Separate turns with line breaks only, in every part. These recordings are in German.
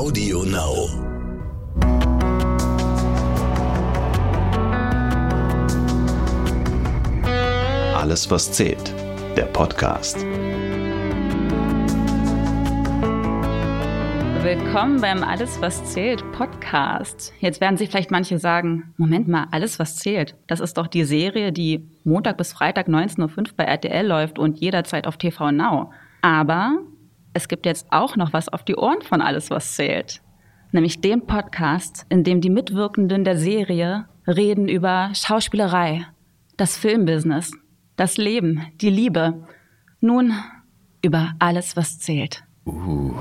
Audio Now. Alles, was zählt. Der Podcast.
Willkommen beim Alles, was zählt Podcast. Jetzt werden sich vielleicht manche sagen, Moment mal, Alles, was zählt. Das ist doch die Serie, die Montag bis Freitag 19.05 Uhr bei RTL läuft und jederzeit auf TV Now. Aber es gibt jetzt auch noch was auf die Ohren von Alles, was zählt. Nämlich den Podcast, in dem die Mitwirkenden der Serie reden über Schauspielerei, das Filmbusiness, das Leben, die Liebe. Nun über alles, was zählt.
Uh.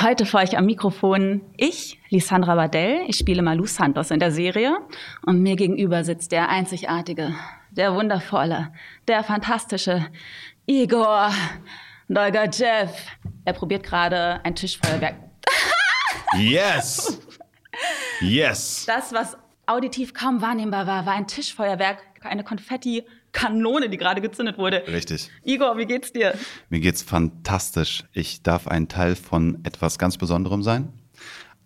Heute vor euch am Mikrofon ich, Lisandra Badell. Ich spiele Malu Santos in der Serie. Und mir gegenüber sitzt der einzigartige, der wundervolle, der fantastische Igor Dolger Jeff. Er probiert gerade ein Tischfeuerwerk.
Yes! Yes!
Das, was auditiv kaum wahrnehmbar war, war ein Tischfeuerwerk, eine Konfetti-Kanone, die gerade gezündet wurde.
Richtig.
Igor, wie geht's dir?
Mir geht's fantastisch. Ich darf ein Teil von etwas ganz Besonderem sein.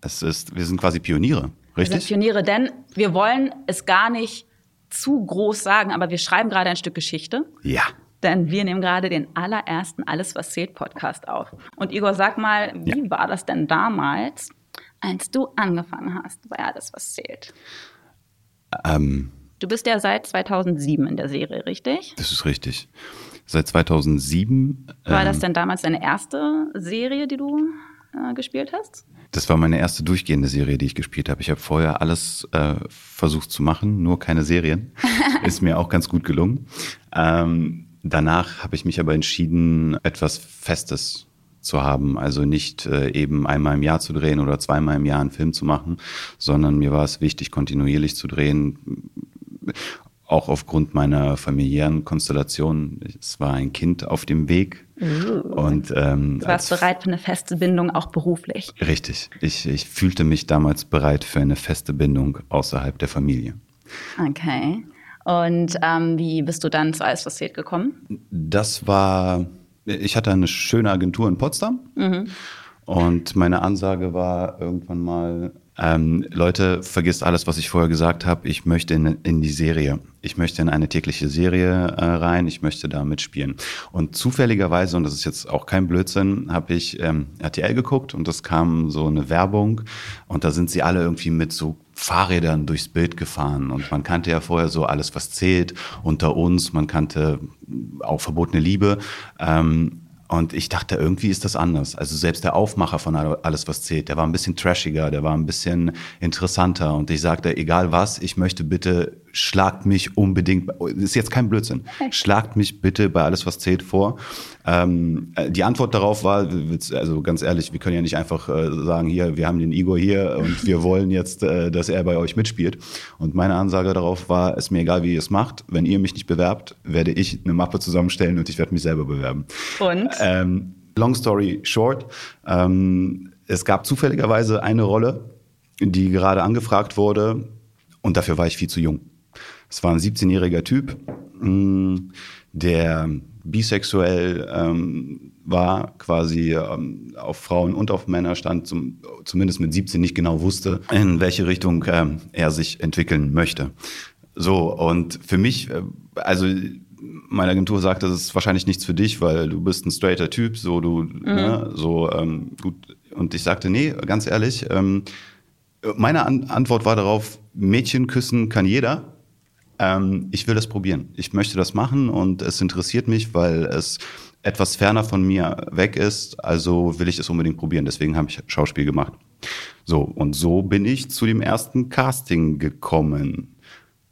Es ist, wir sind quasi Pioniere,
Wir sind
richtig?
Pioniere, denn wir wollen es gar nicht zu groß sagen, aber wir schreiben gerade ein Stück Geschichte.
Ja.
Denn wir nehmen gerade den allerersten Alles, was zählt Podcast auf. Und Igor, sag mal, wie war das denn damals, als du angefangen hast bei Alles, was zählt?
Ähm,
Du bist ja seit 2007 in der Serie, richtig?
das ist richtig. Seit 2007.
War
ähm,
das denn damals deine erste Serie, die du äh, gespielt hast?
Das war meine erste durchgehende Serie, die ich gespielt habe. Ich habe vorher alles äh, versucht zu machen, nur keine Serien. Ist mir auch ganz gut gelungen. Ähm, danach habe ich mich aber entschieden, etwas Festes zu haben. Also nicht äh, eben einmal im Jahr zu drehen oder zweimal im Jahr einen Film zu machen, sondern mir war es wichtig, kontinuierlich zu drehen. Auch aufgrund meiner familiären Konstellation. Es war ein Kind auf dem Weg. Und ähm,
Du warst
als-
bereit für eine feste Bindung, auch beruflich.
Richtig. Ich, ich fühlte mich damals bereit für eine feste Bindung außerhalb der Familie.
Okay. Und ähm, wie bist du dann zu Alles, was zählt gekommen?
Das war, ich hatte eine schöne Agentur in Potsdam und meine Ansage war irgendwann mal, ähm, Leute, vergisst alles, was ich vorher gesagt habe. Ich möchte in, in die Serie. Ich möchte in eine tägliche Serie äh, rein. Ich möchte da mitspielen. Und zufälligerweise, und das ist jetzt auch kein Blödsinn, habe ich ähm, RTL geguckt und es kam so eine Werbung und da sind sie alle irgendwie mit so Fahrrädern durchs Bild gefahren und man kannte ja vorher so alles, was zählt unter uns. Man kannte auch verbotene Liebe. Ähm, und ich dachte, irgendwie ist das anders. Also selbst der Aufmacher von Alles, was zählt, der war ein bisschen trashiger, der war ein bisschen interessanter. Und ich sagte, egal was, ich möchte bitte, schlagt mich unbedingt, ist jetzt kein Blödsinn, schlagt mich bitte bei Alles, was zählt vor. Ähm, äh, die Antwort darauf war, also ganz ehrlich, wir können ja nicht einfach äh, sagen, hier, wir haben den Igor hier und wir wollen jetzt, äh, dass er bei euch mitspielt. Und meine Ansage darauf war, es ist mir egal, wie ihr es macht. Wenn ihr mich nicht bewerbt, werde ich eine Mappe zusammenstellen und ich werde mich selber bewerben.
Und?
Ähm, long story short, ähm, es gab zufälligerweise eine Rolle, die gerade angefragt wurde und dafür war ich viel zu jung. Es war ein 17-jähriger Typ, mh, der bisexuell ähm, war, quasi ähm, auf Frauen und auf Männer stand, zum, zumindest mit 17 nicht genau wusste, in welche Richtung ähm, er sich entwickeln möchte. So, und für mich, äh, also meine Agentur sagt, das ist wahrscheinlich nichts für dich, weil du bist ein straighter Typ, so du, ne, so ähm, gut. Und ich sagte, nee, ganz ehrlich, ähm, meine An Antwort war darauf, Mädchen küssen kann jeder. Ähm, ich will das probieren. Ich möchte das machen und es interessiert mich, weil es etwas ferner von mir weg ist. Also will ich es unbedingt probieren. Deswegen habe ich Schauspiel gemacht. So, und so bin ich zu dem ersten Casting gekommen.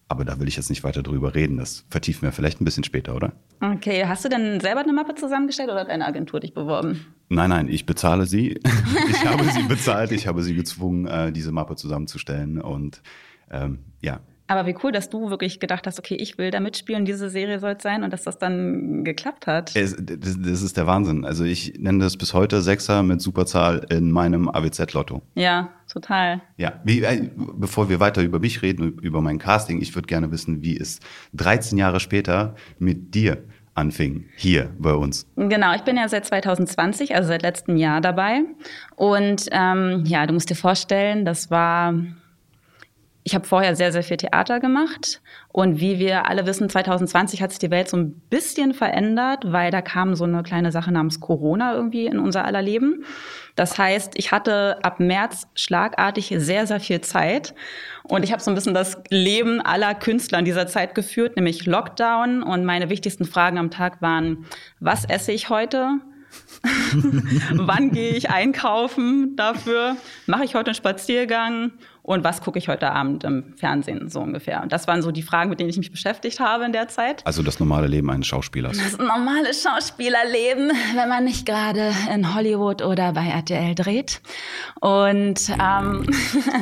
Aber da will ich jetzt nicht weiter drüber reden. Das vertiefen wir vielleicht ein bisschen später, oder?
Okay, hast du denn selber eine Mappe zusammengestellt oder hat deine Agentur dich beworben?
Nein, nein, ich bezahle sie. ich habe sie bezahlt. Ich habe sie gezwungen, äh, diese Mappe zusammenzustellen. Und ähm, ja,
Aber wie cool, dass du wirklich gedacht hast, okay, ich will da mitspielen, diese Serie soll es sein und dass das dann geklappt hat.
Es, das, das ist der Wahnsinn. Also ich nenne das bis heute Sechser mit Superzahl in meinem AWZ-Lotto.
Ja, total.
Ja, wie, äh, bevor wir weiter über mich reden, über mein Casting, ich würde gerne wissen, wie es 13 Jahre später mit dir anfing, hier bei uns.
Genau, ich bin ja seit 2020, also seit letztem Jahr dabei. Und ähm, ja, du musst dir vorstellen, das war ich habe vorher sehr, sehr viel Theater gemacht. Und wie wir alle wissen, 2020 hat sich die Welt so ein bisschen verändert, weil da kam so eine kleine Sache namens Corona irgendwie in unser aller Leben. Das heißt, ich hatte ab März schlagartig sehr, sehr viel Zeit. Und ich habe so ein bisschen das Leben aller Künstler in dieser Zeit geführt, nämlich Lockdown. Und meine wichtigsten Fragen am Tag waren, was esse ich heute? Wann gehe ich einkaufen dafür? Mache ich heute einen Spaziergang? Und was gucke ich heute Abend im Fernsehen, so ungefähr. Und das waren so die Fragen, mit denen ich mich beschäftigt habe in der Zeit.
Also das normale Leben eines Schauspielers.
Das normale Schauspielerleben, wenn man nicht gerade in Hollywood oder bei RTL dreht. Und, ähm,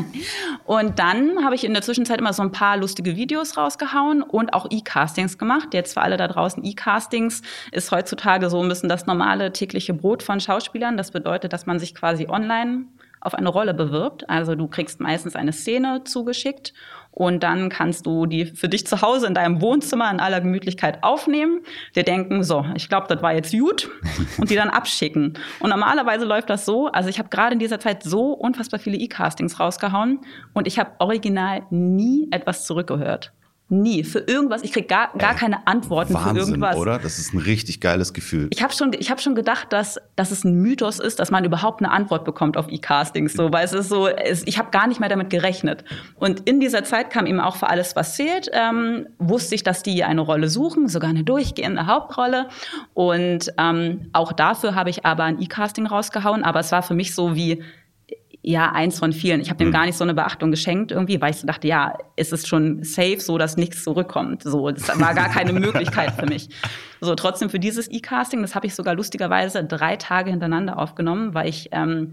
und dann habe ich in der Zwischenzeit immer so ein paar lustige Videos rausgehauen und auch E-Castings gemacht. Jetzt für alle da draußen, E-Castings ist heutzutage so ein bisschen das normale tägliche Brot von Schauspielern. Das bedeutet, dass man sich quasi online auf eine Rolle bewirbt. Also du kriegst meistens eine Szene zugeschickt und dann kannst du die für dich zu Hause in deinem Wohnzimmer in aller Gemütlichkeit aufnehmen, dir denken, so, ich glaube, das war jetzt gut und die dann abschicken. Und normalerweise läuft das so, also ich habe gerade in dieser Zeit so unfassbar viele E-Castings rausgehauen und ich habe original nie etwas zurückgehört. Nie. Für irgendwas. Ich kriege gar, gar keine Antworten
Wahnsinn,
für irgendwas.
oder? Das ist ein richtig geiles Gefühl.
Ich habe schon, ich hab schon gedacht, dass, dass es ein Mythos ist, dass man überhaupt eine Antwort bekommt auf E-Castings. So, weil es ist so, es, ich habe gar nicht mehr damit gerechnet. Und in dieser Zeit kam eben auch für alles, was zählt, ähm, wusste ich, dass die eine Rolle suchen, sogar eine durchgehende Hauptrolle. Und ähm, auch dafür habe ich aber ein E-Casting rausgehauen. Aber es war für mich so wie, ja, eins von vielen. Ich habe dem mhm. gar nicht so eine Beachtung geschenkt irgendwie, weil ich so dachte, ja, ist es schon safe, so dass nichts zurückkommt. So, das war gar keine Möglichkeit für mich. So, trotzdem für dieses E-Casting, das habe ich sogar lustigerweise drei Tage hintereinander aufgenommen, weil ich ähm,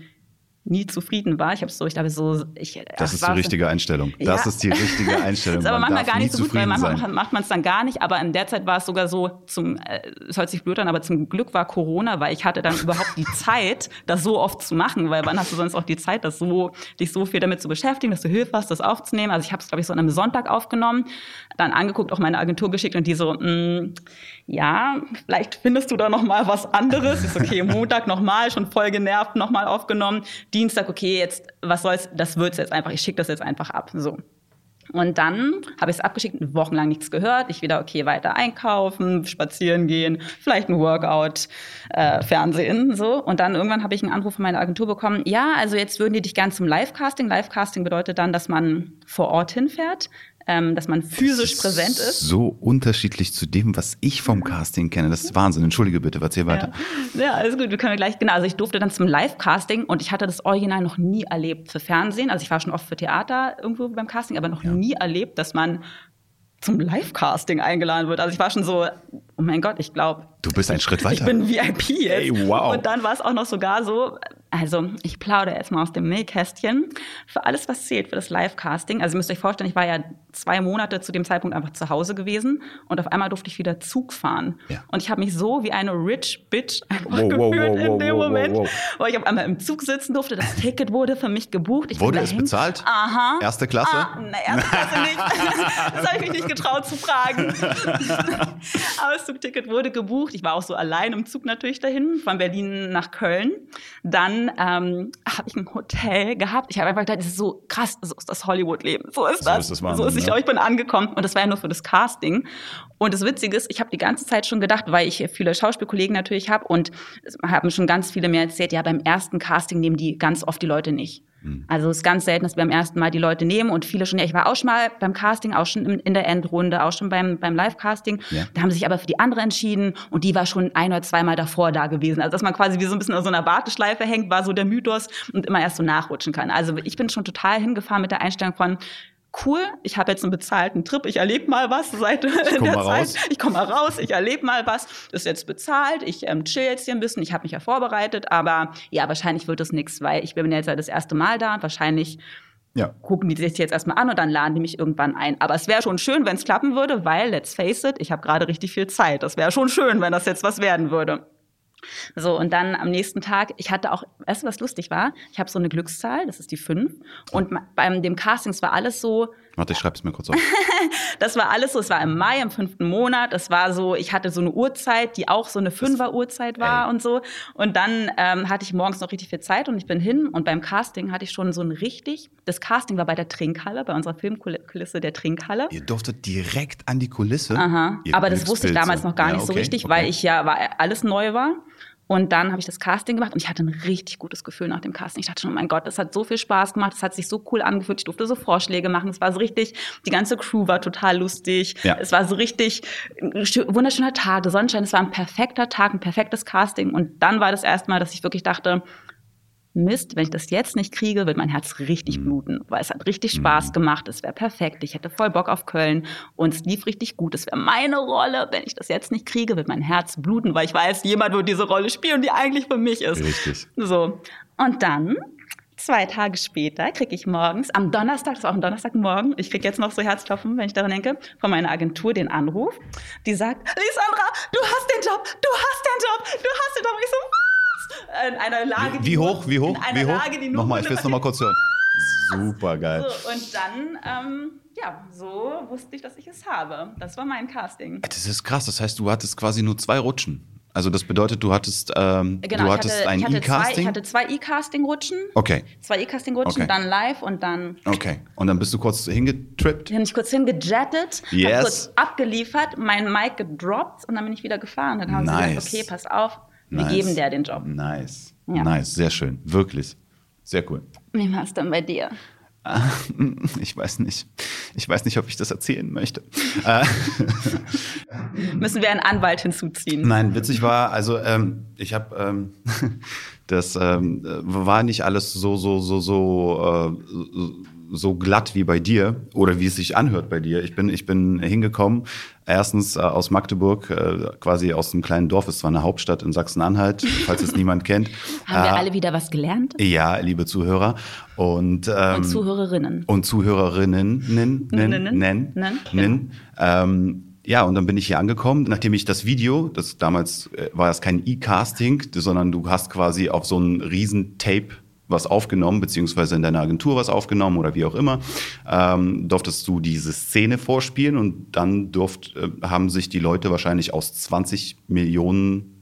nie zufrieden war. Ich habe so, ich dachte so, ich.
Das ist die richtige Einstellung. Das ja. ist die richtige Einstellung. ist
aber man manchmal gar nicht so gut, weil manchmal sein. macht man es dann gar nicht. Aber in der Zeit war es sogar so, zum, äh, es hört sich blöd an, aber zum Glück war Corona, weil ich hatte dann überhaupt die Zeit, das so oft zu machen. Weil wann hast du sonst auch die Zeit, das so, dich so viel damit zu beschäftigen, dass du Hilfe hast, das aufzunehmen? Also ich habe es, glaube ich, so an einem Sonntag aufgenommen, dann angeguckt, auch meine Agentur geschickt und die so, mh, mm, ja, vielleicht findest du da noch mal was anderes. Ist okay, Montag noch mal, schon voll genervt, noch mal aufgenommen Dienstag, okay, jetzt, was soll's, das wird's jetzt einfach, ich schicke das jetzt einfach ab. So. Und dann habe ich es abgeschickt, wochenlang nichts gehört. Ich wieder, okay, weiter einkaufen, spazieren gehen, vielleicht ein Workout, äh, Fernsehen, so. Und dann irgendwann habe ich einen Anruf von meiner Agentur bekommen. Ja, also jetzt würden die dich gern zum Livecasting. Livecasting bedeutet dann, dass man vor Ort hinfährt ähm, dass man physisch ist präsent ist.
So unterschiedlich zu dem, was ich vom Casting kenne. Das ist Wahnsinn. Entschuldige bitte, erzähl weiter.
Ja, ja alles gut. Wir können gleich, genau. Also ich durfte dann zum Live-Casting und ich hatte das Original noch nie erlebt für Fernsehen. Also ich war schon oft für Theater irgendwo beim Casting, aber noch ja. nie erlebt, dass man zum Live-Casting eingeladen wird. Also ich war schon so, oh mein Gott, ich glaube.
Du bist ein Schritt weiter.
Ich bin VIP jetzt.
Hey, wow.
Und dann war es auch noch sogar so, also ich plaudere jetzt mal aus dem Nähkästchen. Für alles, was zählt, für das Live-Casting. Also ihr müsst euch vorstellen, ich war ja zwei Monate zu dem Zeitpunkt einfach zu Hause gewesen und auf einmal durfte ich wieder Zug fahren. Ja. Und ich habe mich so wie eine rich Bitch einfach wow, gefühlt wow, wow, in dem Moment, wo ich auf einmal im Zug sitzen durfte. Das Ticket wurde für mich gebucht. Ich
wurde es bezahlt?
Aha.
Erste Klasse?
Ah, na, erste Klasse nicht. das habe ich mich nicht getraut zu fragen. Aber das Zugticket wurde gebucht. Ich war auch so allein im Zug natürlich dahin, von Berlin nach Köln. Dann ähm, habe ich ein Hotel gehabt. Ich habe einfach gedacht, das ist so krass, so ist das Hollywood-Leben. So ist das. So ist, das Wahnsinn, so ist ich, ne? ich bin angekommen und das war ja nur für das Casting. Und das Witzige ist, ich habe die ganze Zeit schon gedacht, weil ich viele Schauspielkollegen natürlich habe und haben schon ganz viele mir erzählt, ja, beim ersten Casting nehmen die ganz oft die Leute nicht. Hm. Also es ist ganz selten, dass wir beim ersten Mal die Leute nehmen und viele schon, ja, ich war auch schon mal beim Casting, auch schon in der Endrunde, auch schon beim, beim Live-Casting. Ja. Da haben sie sich aber für die andere entschieden und die war schon ein oder zweimal davor da gewesen. Also dass man quasi wie so ein bisschen in so einer Warteschleife hängt, war so der Mythos und immer erst so nachrutschen kann. Also ich bin schon total hingefahren mit der Einstellung von, cool, ich habe jetzt einen bezahlten Trip, ich erlebe mal was seit ich
der Zeit. Raus.
Ich komme mal raus, ich erlebe mal was. Das ist jetzt bezahlt, ich ähm, chill jetzt hier ein bisschen, ich habe mich ja vorbereitet, aber ja, wahrscheinlich wird es nichts, weil ich bin jetzt ja das erste Mal da und wahrscheinlich ja. gucken die sich jetzt erstmal an und dann laden die mich irgendwann ein. Aber es wäre schon schön, wenn es klappen würde, weil, let's face it, ich habe gerade richtig viel Zeit. Das wäre schon schön, wenn das jetzt was werden würde. So, und dann am nächsten Tag, ich hatte auch, weißt du, was lustig war? Ich habe so eine Glückszahl, das ist die fünf. Und beim dem Castings war alles so,
Warte, ich schreibe es mir kurz auf.
das war alles so, es war im Mai, im fünften Monat. Es war so, ich hatte so eine Uhrzeit, die auch so eine Fünfer-Uhrzeit war Ey. und so. Und dann ähm, hatte ich morgens noch richtig viel Zeit und ich bin hin und beim Casting hatte ich schon so ein richtig, das Casting war bei der Trinkhalle, bei unserer Filmkulisse der Trinkhalle.
Ihr durftet direkt an die Kulisse?
Aha, aber das wusste ich damals noch gar ja, nicht okay, so richtig, okay. weil ich ja, weil alles neu war. Und dann habe ich das Casting gemacht und ich hatte ein richtig gutes Gefühl nach dem Casting. Ich dachte schon, oh mein Gott, das hat so viel Spaß gemacht, das hat sich so cool angefühlt. Ich durfte so Vorschläge machen. Es war so richtig, die ganze Crew war total lustig. Ja. Es war so richtig wunderschöner Tag, Sonnenschein. Es war ein perfekter Tag, ein perfektes Casting. Und dann war das erste Mal, dass ich wirklich dachte, Mist, wenn ich das jetzt nicht kriege, wird mein Herz richtig mhm. bluten, weil es hat richtig Spaß mhm. gemacht, es wäre perfekt, ich hätte voll Bock auf Köln und es lief richtig gut, es wäre meine Rolle, wenn ich das jetzt nicht kriege, wird mein Herz bluten, weil ich weiß, jemand wird diese Rolle spielen, die eigentlich für mich ist.
Richtig.
So. Und dann Zwei Tage später kriege ich morgens, am Donnerstag, das war auch ein Donnerstagmorgen, ich kriege jetzt noch so Herzklopfen, wenn ich daran denke, von meiner Agentur den Anruf. Die sagt, Lisandra, du hast den Job, du hast den Job, du hast den Job. Ich so, in einer Lage,
wie, wie hoch, wie hoch, wie hoch? Lage, nochmal, ich will es nochmal kurz hören. Super geil.
So, und dann, ähm, ja, so wusste ich, dass ich es habe. Das war mein Casting.
Das ist krass. Das heißt, du hattest quasi nur zwei Rutschen. Also das bedeutet, du hattest, ähm,
genau,
du hattest
hatte,
ein E-Casting?
Ich hatte zwei E-Casting-Rutschen.
Okay.
Zwei E-Casting-Rutschen, okay. dann live und dann...
Okay. Und dann bist du kurz hingetrippt?
Dann bin ich kurz hingejettet,
yes.
kurz abgeliefert, mein Mic gedroppt und dann bin ich wieder gefahren. Dann haben nice. sie gesagt, okay, pass auf, wir nice. geben der den Job.
Nice. Ja. Nice, sehr schön. Wirklich. Sehr cool.
Wie war es dann bei dir?
Ich weiß nicht. Ich weiß nicht, ob ich das erzählen möchte.
Müssen wir einen Anwalt hinzuziehen?
Nein, witzig war, also ähm, ich habe ähm, das ähm, war nicht alles so so so so äh, so glatt wie bei dir oder wie es sich anhört bei dir. Ich bin, ich bin hingekommen, erstens äh, aus Magdeburg, äh, quasi aus einem kleinen Dorf, ist zwar eine Hauptstadt in Sachsen-Anhalt, falls es niemand kennt.
Haben wir äh, alle wieder was gelernt?
Ja, liebe Zuhörer. Und, ähm,
und Zuhörerinnen.
Und Zuhörerinnen, nin, nin, nin, nin, nin. Ja, und dann bin ich hier angekommen, nachdem ich das Video, das damals äh, war das kein E-Casting, sondern du hast quasi auf so ein riesen Tape was aufgenommen, beziehungsweise in deiner Agentur was aufgenommen oder wie auch immer, ähm, durftest du diese Szene vorspielen und dann durft, äh, haben sich die Leute wahrscheinlich aus 20 Millionen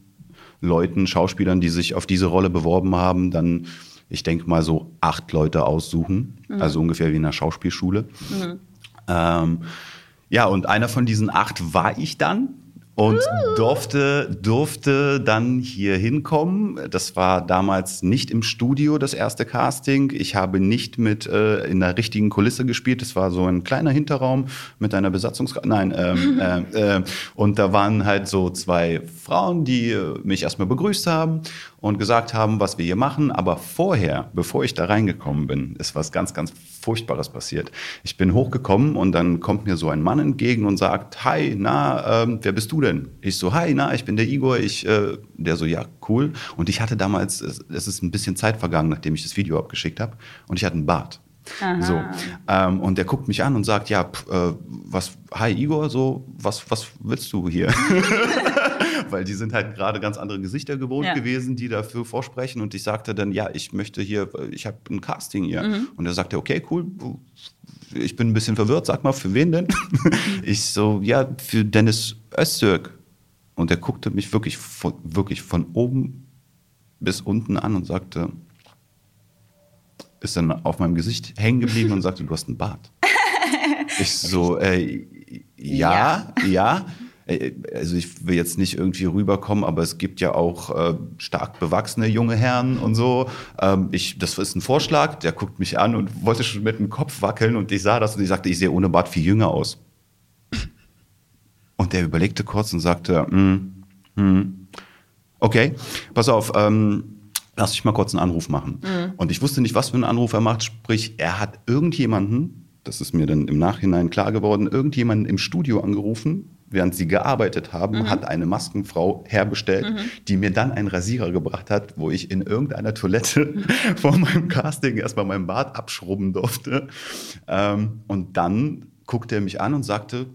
Leuten, Schauspielern, die sich auf diese Rolle beworben haben, dann, ich denke mal, so acht Leute aussuchen, mhm. also ungefähr wie in einer Schauspielschule. Mhm. Ähm, ja, und einer von diesen acht war ich dann und durfte, durfte dann hier hinkommen. Das war damals nicht im Studio das erste Casting. Ich habe nicht mit äh, in der richtigen Kulisse gespielt. Es war so ein kleiner Hinterraum mit einer Besatzungs... Nein, ähm, äh, äh, und da waren halt so zwei Frauen, die äh, mich erstmal begrüßt haben und gesagt haben, was wir hier machen. Aber vorher, bevor ich da reingekommen bin, ist was ganz, ganz Furchtbares passiert. Ich bin hochgekommen und dann kommt mir so ein Mann entgegen und sagt, hi, na, ähm, wer bist du denn? Ich so, hi, na, ich bin der Igor. Ich, äh, der so, ja, cool. Und ich hatte damals, es, es ist ein bisschen Zeit vergangen, nachdem ich das Video abgeschickt habe. Und ich hatte einen Bart. Aha. So. Ähm, und der guckt mich an und sagt, ja, pf, äh, was, hi Igor, so, was, was willst du hier? weil die sind halt gerade ganz andere Gesichter gewohnt ja. gewesen, die dafür vorsprechen. Und ich sagte dann, ja, ich möchte hier, ich habe ein Casting hier. Mhm. Und er sagte, okay, cool. Ich bin ein bisschen verwirrt, sag mal, für wen denn? ich so, ja, für Dennis Öztürk. Und er guckte mich wirklich von, wirklich von oben bis unten an und sagte, ist dann auf meinem Gesicht hängen geblieben und sagte, du hast einen Bart. ich so, äh, ja, ja. ja. Äh, also ich will jetzt nicht irgendwie rüberkommen, aber es gibt ja auch äh, stark bewachsene junge Herren und so. Ähm, ich, das ist ein Vorschlag, der guckt mich an und wollte schon mit dem Kopf wackeln und ich sah das und ich sagte, ich sehe ohne Bart viel jünger aus. Und der überlegte kurz und sagte, mm, mm, okay, pass auf, ähm, lass ich mal kurz einen Anruf machen. Mhm. Und ich wusste nicht, was für einen Anruf er macht, sprich, er hat irgendjemanden, das ist mir dann im Nachhinein klar geworden, irgendjemanden im Studio angerufen, während sie gearbeitet haben, mhm. hat eine Maskenfrau herbestellt, mhm. die mir dann einen Rasierer gebracht hat, wo ich in irgendeiner Toilette vor meinem Casting erstmal meinen Bart abschrubben durfte. Ähm, und dann guckte er mich an und sagte,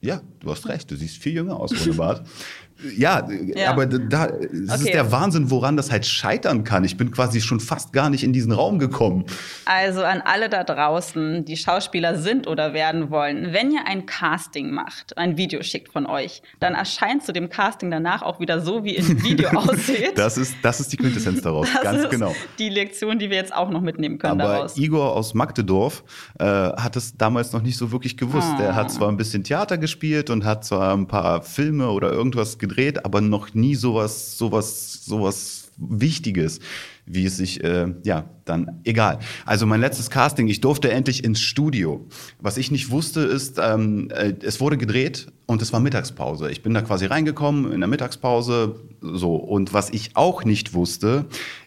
ja, du hast recht, du siehst viel jünger aus ohne Bart. Ja, ja, aber da, das okay. ist der Wahnsinn, woran das halt scheitern kann. Ich bin quasi schon fast gar nicht in diesen Raum gekommen.
Also an alle da draußen, die Schauspieler sind oder werden wollen, wenn ihr ein Casting macht, ein Video schickt von euch, dann erscheint zu dem Casting danach auch wieder so, wie im Video aussieht.
Das ist, das ist die Quintessenz daraus,
das
ganz genau.
Die Lektion, die wir jetzt auch noch mitnehmen können
aber
daraus.
Igor aus Magdedorf äh, hat es damals noch nicht so wirklich gewusst. Oh. Er hat zwar ein bisschen Theater gespielt und hat zwar ein paar Filme oder irgendwas gedreht, aber noch nie sowas, sowas, sowas Wichtiges, wie es sich, äh, ja, dann egal. Also mein letztes Casting, ich durfte endlich ins Studio. Was ich nicht wusste, ist, ähm, äh, es wurde gedreht und es war Mittagspause. Ich bin da quasi reingekommen in der Mittagspause, so. Und was ich auch nicht wusste,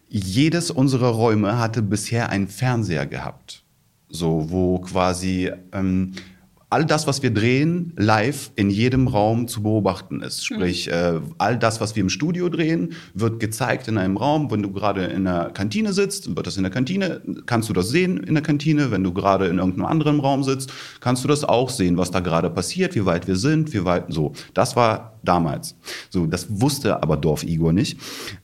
jedes unserer Räume hatte bisher einen Fernseher gehabt. So, wo quasi ähm, all das, was wir drehen, live in jedem Raum zu beobachten ist. Sprich, mhm. äh, all das, was wir im Studio drehen, wird gezeigt in einem Raum. Wenn du gerade in der Kantine sitzt, wird das in der Kantine, kannst du das sehen in der Kantine. Wenn du gerade in irgendeinem anderen Raum sitzt, kannst du das auch sehen, was da gerade passiert, wie weit wir sind, wie weit so. Das war damals. So, das wusste aber Dorf Igor nicht.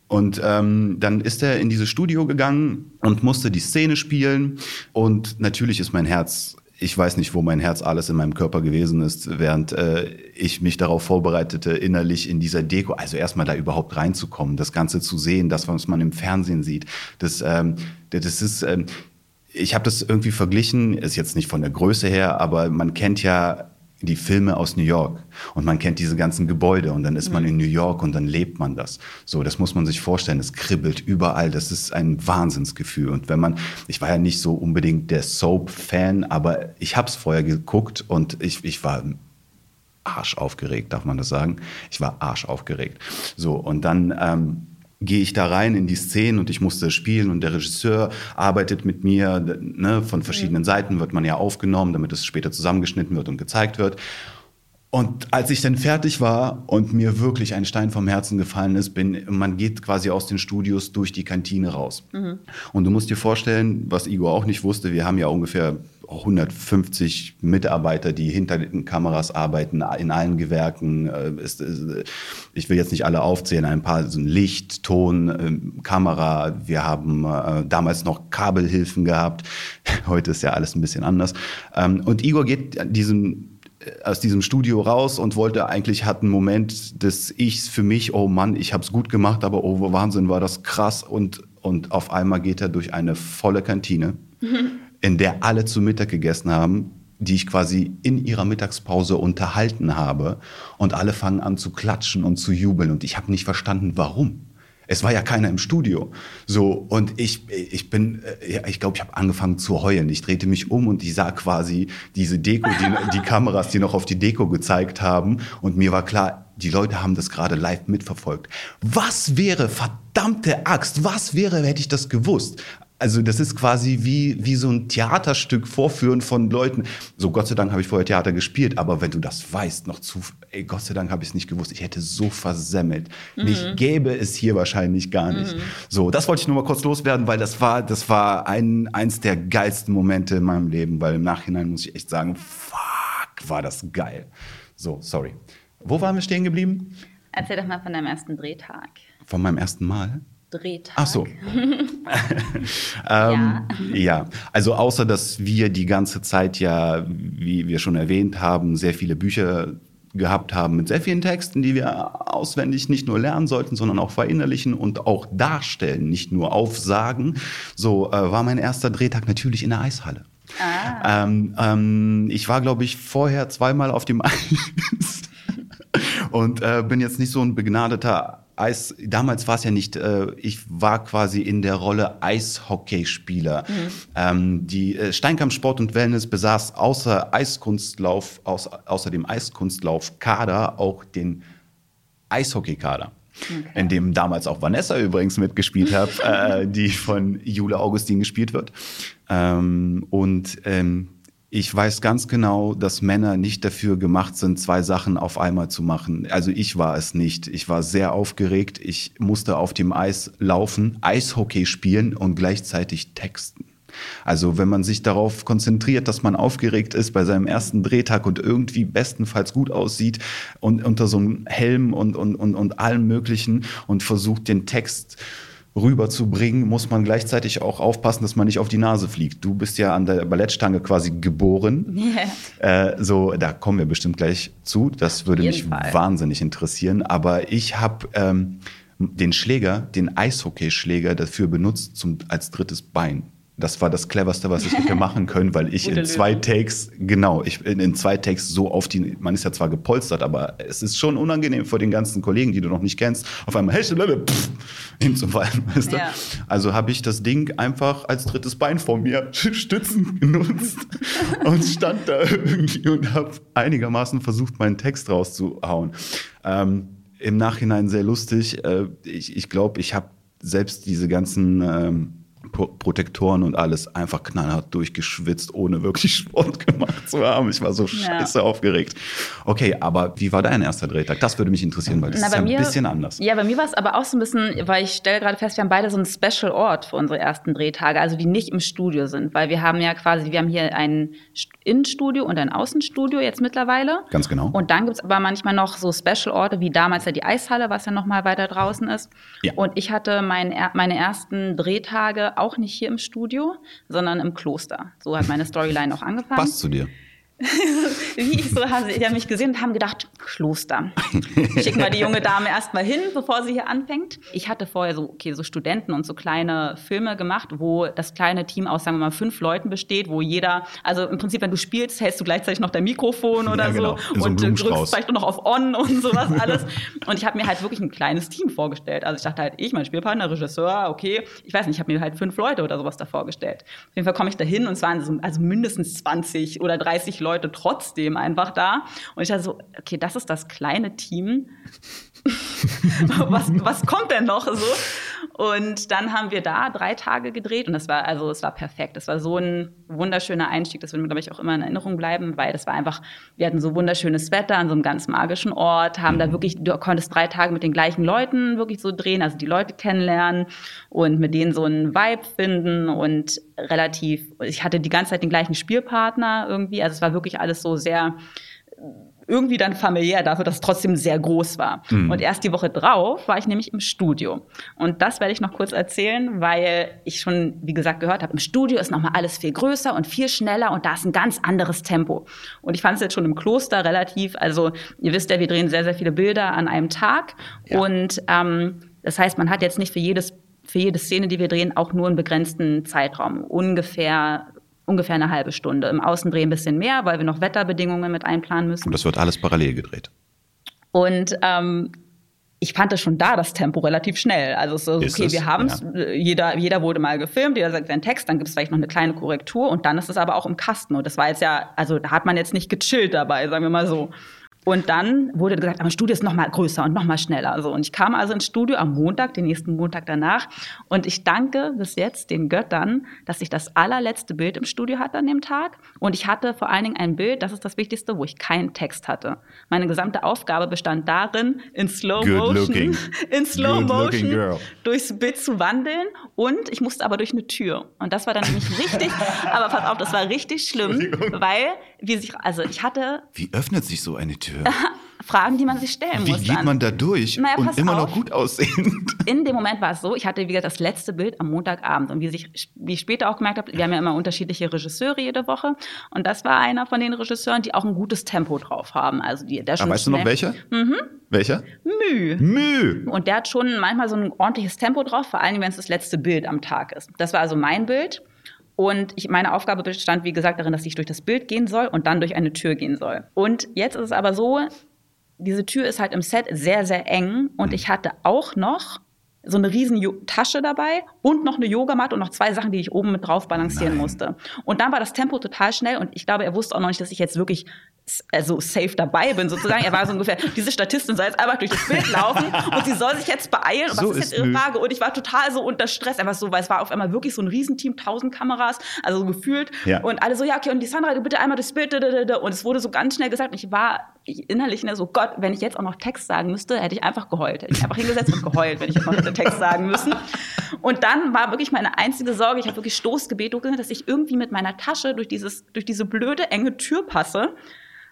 Und ähm, dann ist er in dieses Studio gegangen und musste die Szene spielen. Und natürlich ist mein Herz ich weiß nicht, wo mein Herz alles in meinem Körper gewesen ist, während äh, ich mich darauf vorbereitete, innerlich in dieser Deko, also erstmal da überhaupt reinzukommen, das Ganze zu sehen, das, was man im Fernsehen sieht. Das, ähm, das ist, ähm, ich habe das irgendwie verglichen, ist jetzt nicht von der Größe her, aber man kennt ja die Filme aus New York und man kennt diese ganzen Gebäude und dann ist man in New York und dann lebt man das. So, das muss man sich vorstellen. Es kribbelt überall. Das ist ein Wahnsinnsgefühl. Und wenn man, ich war ja nicht so unbedingt der Soap-Fan, aber ich habe es vorher geguckt und ich, ich war arsch aufgeregt, darf man das sagen? Ich war arsch aufgeregt. So, und dann ähm, gehe ich da rein in die Szenen und ich musste spielen und der Regisseur arbeitet mit mir. Ne, von verschiedenen mhm. Seiten wird man ja aufgenommen, damit es später zusammengeschnitten wird und gezeigt wird. Und als ich dann fertig war und mir wirklich ein Stein vom Herzen gefallen ist, bin, man geht quasi aus den Studios durch die Kantine raus. Mhm. Und du musst dir vorstellen, was Igor auch nicht wusste, wir haben ja ungefähr 150 Mitarbeiter, die hinter den Kameras arbeiten, in allen Gewerken. Äh, ich will jetzt nicht alle aufzählen, ein paar so Licht, Ton, ähm, Kamera. Wir haben äh, damals noch Kabelhilfen gehabt. Heute ist ja alles ein bisschen anders. Ähm, und Igor geht diesen äh, aus diesem Studio raus und wollte eigentlich, hat einen Moment des Ichs für mich, oh Mann, ich habe es gut gemacht, aber oh Wahnsinn, war das krass. Und, und auf einmal geht er durch eine volle Kantine, mhm. In der alle zu Mittag gegessen haben, die ich quasi in ihrer Mittagspause unterhalten habe. Und alle fangen an zu klatschen und zu jubeln. Und ich habe nicht verstanden, warum. Es war ja keiner im Studio. So, und ich, ich bin, ich glaube, ich habe angefangen zu heulen. Ich drehte mich um und ich sah quasi diese Deko, die, die Kameras, die noch auf die Deko gezeigt haben. Und mir war klar, die Leute haben das gerade live mitverfolgt. Was wäre, verdammte Axt, was wäre, hätte ich das gewusst? Also das ist quasi wie, wie so ein Theaterstück vorführen von Leuten. So, Gott sei Dank habe ich vorher Theater gespielt, aber wenn du das weißt, noch zu, ey, Gott sei Dank habe ich es nicht gewusst. Ich hätte so versemmelt. Mhm. Mich gäbe es hier wahrscheinlich gar nicht. Mhm. So, das wollte ich nur mal kurz loswerden, weil das war, das war ein, eins der geilsten Momente in meinem Leben, weil im Nachhinein muss ich echt sagen, fuck, war das geil. So, sorry. Wo waren wir stehen geblieben?
Erzähl doch mal von deinem ersten Drehtag.
Von meinem ersten Mal?
Drehtag.
Ach so. ähm, ja. ja, also außer dass wir die ganze Zeit ja, wie wir schon erwähnt haben, sehr viele Bücher gehabt haben mit sehr vielen Texten, die wir auswendig nicht nur lernen sollten, sondern auch verinnerlichen und auch darstellen, nicht nur aufsagen. So äh, war mein erster Drehtag natürlich in der Eishalle. Ah. Ähm, ähm, ich war, glaube ich, vorher zweimal auf dem Eis und äh, bin jetzt nicht so ein begnadeter Eis, damals war es ja nicht, äh, ich war quasi in der Rolle Eishockeyspieler. Mhm. Ähm, die äh, Steinkamp Sport und Wellness besaß außer Eiskunstlauf, außer, außer dem Eiskunstlauf-Kader auch den Eishockey-Kader. Okay. In dem damals auch Vanessa übrigens mitgespielt hat, äh, die von Jule Augustin gespielt wird. Ähm, und ähm, ich weiß ganz genau, dass Männer nicht dafür gemacht sind, zwei Sachen auf einmal zu machen. Also ich war es nicht. Ich war sehr aufgeregt. Ich musste auf dem Eis laufen, Eishockey spielen und gleichzeitig texten. Also wenn man sich darauf konzentriert, dass man aufgeregt ist bei seinem ersten Drehtag und irgendwie bestenfalls gut aussieht und unter so einem Helm und, und, und, und allem Möglichen und versucht den Text rüberzubringen, muss man gleichzeitig auch aufpassen, dass man nicht auf die Nase fliegt. Du bist ja an der Ballettstange quasi geboren. Yeah. Äh, so, da kommen wir bestimmt gleich zu. Das würde mich Fall. wahnsinnig interessieren. Aber ich habe ähm, den Schläger, den Eishockeyschläger dafür benutzt zum, als drittes Bein. Das war das cleverste, was ich hätte machen können, weil ich in zwei Takes, genau, ich in, in, zwei Takes so auf die, man ist ja zwar gepolstert, aber es ist schon unangenehm vor den ganzen Kollegen, die du noch nicht kennst, auf einmal hey, pff, hinzufallen, weißt du? Ja. Also habe ich das Ding einfach als drittes Bein vor mir stützen genutzt und stand da irgendwie und habe einigermaßen versucht, meinen Text rauszuhauen. Ähm, Im Nachhinein sehr lustig. Äh, ich ich glaube, ich habe selbst diese ganzen ähm, Pro Protektoren und alles einfach knallhart durchgeschwitzt, ohne wirklich Sport gemacht zu haben. Ich war so scheiße ja. aufgeregt. Okay, aber wie war dein erster Drehtag? Das würde mich interessieren, weil das Na, ist ja ein bisschen anders.
Ja, bei mir war es aber auch so ein bisschen, weil ich stelle gerade fest, wir haben beide so einen Special Ort für unsere ersten Drehtage, also die nicht im Studio sind, weil wir haben ja quasi, wir haben hier ein Innenstudio und ein Außenstudio jetzt mittlerweile.
Ganz genau.
Und dann gibt es aber manchmal noch so Special Orte, wie damals ja die Eishalle, was ja noch mal weiter draußen ist. Ja. Und ich hatte mein, meine ersten Drehtage auch nicht hier im Studio, sondern im Kloster. So hat meine Storyline auch angefangen.
Passt zu dir.
Wie ich so, die haben mich gesehen und haben gedacht, Kloster. Schick mal die junge Dame erstmal hin, bevor sie hier anfängt. Ich hatte vorher so, okay, so Studenten und so kleine Filme gemacht, wo das kleine Team aus, sagen wir mal, fünf Leuten besteht, wo jeder, also im Prinzip, wenn du spielst, hältst du gleichzeitig noch dein Mikrofon oder ja, genau. so und so drückst vielleicht noch auf On und sowas alles. und ich habe mir halt wirklich ein kleines Team vorgestellt. Also ich dachte halt, ich, mein Spielpartner, Regisseur, okay, ich weiß nicht, ich habe mir halt fünf Leute oder sowas da vorgestellt. Auf jeden Fall komme ich da hin und es waren so, also mindestens 20 oder 30 Leute trotzdem einfach da. Und ich dachte so, okay, das ist das kleine Team. was, was kommt denn noch so? Und dann haben wir da drei Tage gedreht und das war, also es war perfekt. Das war so ein wunderschöner Einstieg, das wird mir, glaube ich, auch immer in Erinnerung bleiben, weil das war einfach, wir hatten so wunderschönes Wetter an so einem ganz magischen Ort, haben da mhm. wirklich, du konntest drei Tage mit den gleichen Leuten wirklich so drehen, also die Leute kennenlernen und mit denen so einen Vibe finden und relativ, ich hatte die ganze Zeit den gleichen Spielpartner irgendwie, also es war wirklich alles so sehr irgendwie dann familiär dafür, dass es trotzdem sehr groß war. Mhm. Und erst die Woche drauf war ich nämlich im Studio. Und das werde ich noch kurz erzählen, weil ich schon, wie gesagt, gehört habe, im Studio ist nochmal alles viel größer und viel schneller und da ist ein ganz anderes Tempo. Und ich fand es jetzt schon im Kloster relativ, also ihr wisst ja, wir drehen sehr, sehr viele Bilder an einem Tag. Ja. Und ähm, das heißt, man hat jetzt nicht für jedes für jede Szene, die wir drehen, auch nur einen begrenzten Zeitraum. Ungefähr ungefähr eine halbe Stunde. Im Außendreh ein bisschen mehr, weil wir noch Wetterbedingungen mit einplanen müssen.
Und das wird alles parallel gedreht.
Und ähm, ich fand das schon da, das Tempo relativ schnell. Also so, okay, wir haben es, ja. jeder, jeder wurde mal gefilmt, jeder sagt seinen Text, dann gibt es vielleicht noch eine kleine Korrektur und dann ist es aber auch im Kasten. Und das war jetzt ja, also da hat man jetzt nicht gechillt dabei, sagen wir mal so. Und dann wurde gesagt, aber Studio ist noch mal größer und noch mal schneller. So. Und ich kam also ins Studio am Montag, den nächsten Montag danach. Und ich danke bis jetzt den Göttern, dass ich das allerletzte Bild im Studio hatte an dem Tag. Und ich hatte vor allen Dingen ein Bild, das ist das Wichtigste, wo ich keinen Text hatte. Meine gesamte Aufgabe bestand darin, in Slow Motion, in Slow Motion durchs Bild zu wandeln. Und ich musste aber durch eine Tür. Und das war dann nämlich richtig, aber pass auf, das war richtig schlimm, weil, wie sich, also ich hatte.
Wie öffnet sich so eine Tür?
Fragen, die man sich stellen
Wie
muss.
Wie geht man da durch naja, und immer auf. noch gut aussehend?
In dem Moment war es so, ich hatte, wie gesagt, das letzte Bild am Montagabend. Und wie, sich, wie ich später auch gemerkt habe, wir haben ja immer unterschiedliche Regisseure jede Woche. Und das war einer von den Regisseuren, die auch ein gutes Tempo drauf haben. Also die, der
schon Aber weißt schnell, du noch welcher? Mhm. Welcher?
Müh.
Müh.
Und der hat schon manchmal so ein ordentliches Tempo drauf, vor allem wenn es das letzte Bild am Tag ist. Das war also mein Bild. Und ich, meine Aufgabe bestand, wie gesagt, darin, dass ich durch das Bild gehen soll und dann durch eine Tür gehen soll. Und jetzt ist es aber so, diese Tür ist halt im Set sehr, sehr eng und ich hatte auch noch so eine riesen Tasche dabei und noch eine Yogamatte und noch zwei Sachen, die ich oben mit drauf balancieren Nein. musste. Und dann war das Tempo total schnell und ich glaube, er wusste auch noch nicht, dass ich jetzt wirklich also safe dabei bin sozusagen. Er war so ungefähr, diese Statistin soll jetzt einfach durch das Bild laufen und sie soll sich jetzt beeilen. Und so was ist jetzt ihre Frage? Und ich war total so unter Stress, einfach so, weil es war auf einmal wirklich so ein Riesenteam, tausend Kameras, also so gefühlt. Ja. Und alle so, ja, okay, und die Sandra, du bitte einmal das Bild, und es wurde so ganz schnell gesagt. Und ich war ich innerlich so, Gott, wenn ich jetzt auch noch Text sagen müsste, hätte ich einfach geheult. Hätte ich einfach hingesetzt und geheult, wenn ich jetzt noch hätte Text sagen müssen. Und dann war wirklich meine einzige Sorge, ich habe wirklich Stoßgebet, dass ich irgendwie mit meiner Tasche durch, dieses, durch diese blöde, enge Tür passe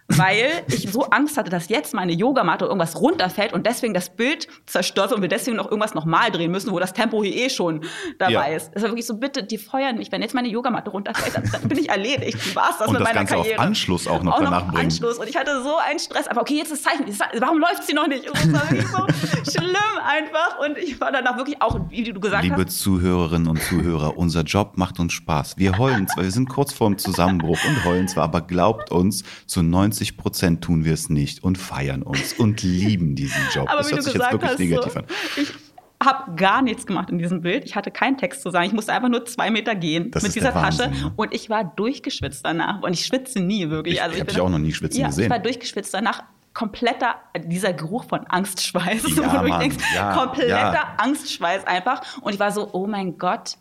weil ich so Angst hatte, dass jetzt meine Yogamatte irgendwas runterfällt und deswegen das Bild zerstört und wir deswegen noch irgendwas nochmal drehen müssen, wo das Tempo hier eh schon dabei ja. ist. Es war wirklich so, bitte, die feuern mich. Wenn jetzt meine Yogamatte runterfällt, dann, dann bin ich erledigt. Wie war's das
und
mit
das
meiner
Ganze
Karriere?
auf Anschluss auch noch
auch
danach
noch
bringen.
Anschluss. Und ich hatte so einen Stress. Aber okay, jetzt ist Zeichen. Warum läuft sie noch nicht? Das war wirklich so schlimm einfach. Und ich war danach wirklich auch, wie du gesagt
Liebe
hast.
Liebe Zuhörerinnen und Zuhörer, unser Job macht uns Spaß. Wir heulen zwar, wir sind kurz vorm Zusammenbruch und heulen zwar, aber glaubt uns, zu 90 Prozent tun wir es nicht und feiern uns und lieben diesen Job.
Aber
das hört sich jetzt wirklich
hast,
negativ
so,
an.
Ich habe gar nichts gemacht in diesem Bild. Ich hatte keinen Text zu sagen. Ich musste einfach nur zwei Meter gehen
Das
mit dieser
Wahnsinn,
Tasche.
ne?
Und ich war durchgeschwitzt danach. Und ich schwitze nie wirklich.
Ich
also
habe
bin-
dich auch noch nie schwitzen
ja,
gesehen.
Ich war durchgeschwitzt danach. Kompletter, dieser Geruch von Angstschweiß,
Ja,
wo du
Mann,
denkst,
ja,
kompletter
ja.
Angstschweiß einfach. Und ich war so, oh mein Gott,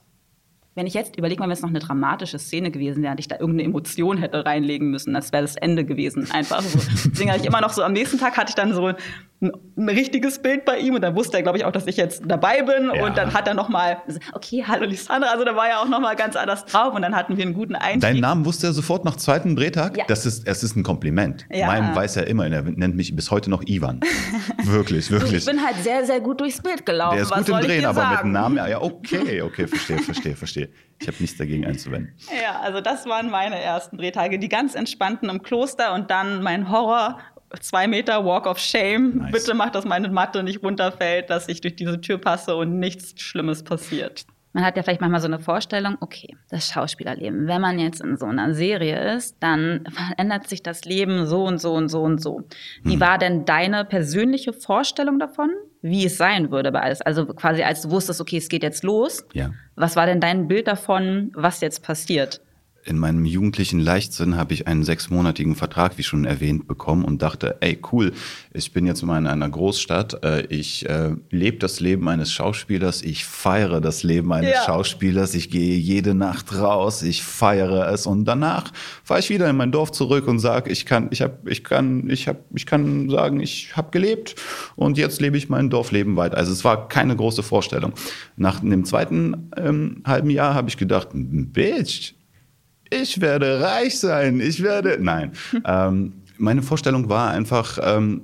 wenn ich jetzt, überleg mal, wenn es noch eine dramatische Szene gewesen wäre und ich da irgendeine Emotion hätte reinlegen müssen, das wäre das Ende gewesen. Einfach so. Deswegen hatte ich immer noch so, am nächsten Tag hatte ich dann so ein, ein richtiges Bild bei ihm und dann wusste er, glaube ich, auch, dass ich jetzt dabei bin.
Ja.
Und dann hat er noch mal, okay, hallo Lisandra, also da war ja auch noch mal ganz anders drauf und dann hatten wir einen guten Einstieg.
Deinen Namen wusste er sofort nach zweiten Drehtag?
Ja.
Das ist, es ist ein Kompliment.
Ja.
Meinen weiß er immer. Er nennt mich bis heute noch Ivan. wirklich, wirklich.
Ich bin halt sehr, sehr gut durchs Bild gelaufen.
Der ist
Was
gut im Drehen, aber mit
sagen?
dem Namen, ja, ja, okay, okay, verstehe, verstehe, verstehe. Ich habe nichts dagegen einzuwenden.
Ja, also das waren meine ersten Drehtage, die ganz entspannten im Kloster und dann mein Horror. Zwei Meter Walk of Shame.
Nice.
Bitte mach, dass meine Matte nicht runterfällt, dass ich durch diese Tür passe und nichts Schlimmes passiert. Man hat ja vielleicht manchmal so eine Vorstellung, okay, das Schauspielerleben. Wenn man jetzt in so einer Serie ist, dann verändert sich das Leben so und so und so und so. Wie war denn deine persönliche Vorstellung davon, wie es sein würde bei alles? Also quasi als du wusstest, okay, es geht jetzt los.
Ja.
Was war denn dein Bild davon, was jetzt passiert?
In meinem jugendlichen Leichtsinn habe ich einen sechsmonatigen Vertrag, wie schon erwähnt, bekommen und dachte, ey, cool, ich bin jetzt mal in einer Großstadt, äh, ich äh, lebe das Leben eines Schauspielers, ich feiere das Leben eines
Ja.
Schauspielers, ich gehe jede Nacht raus, ich feiere es und danach fahre ich wieder in mein Dorf zurück und sage, ich kann, ich habe, ich kann, ich habe, ich kann sagen, ich habe gelebt und jetzt lebe ich mein Dorfleben weiter. Also es war keine große Vorstellung. Nach dem zweiten ähm, halben Jahr habe ich gedacht, Bitch, ich werde reich sein, ich werde. Nein. ähm, meine Vorstellung war einfach, ähm,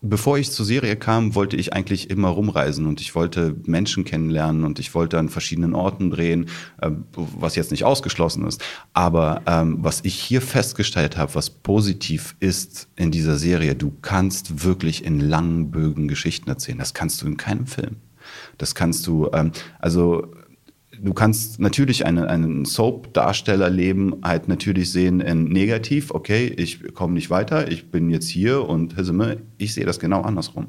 bevor ich zur Serie kam, wollte ich eigentlich immer rumreisen und ich wollte Menschen kennenlernen und ich wollte an verschiedenen Orten drehen, äh, was jetzt nicht ausgeschlossen ist. Aber ähm, was ich hier festgestellt habe, was positiv ist in dieser Serie, du kannst wirklich in langen Bögen Geschichten erzählen. Das kannst du in keinem Film. Das kannst du, ähm, also du kannst natürlich eine, einen Soap-Darstellerleben halt natürlich sehen in negativ, okay, ich komme nicht weiter, ich bin jetzt hier und ich sehe das genau andersrum.